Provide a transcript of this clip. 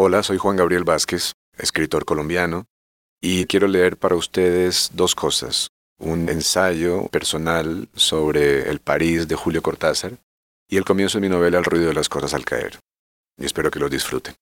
Hola, soy Juan Gabriel Vázquez, escritor colombiano, y quiero leer para ustedes dos cosas. Un ensayo personal sobre el París de Julio Cortázar y el comienzo de mi novela El ruido de las cosas al caer. Y espero que lo disfruten.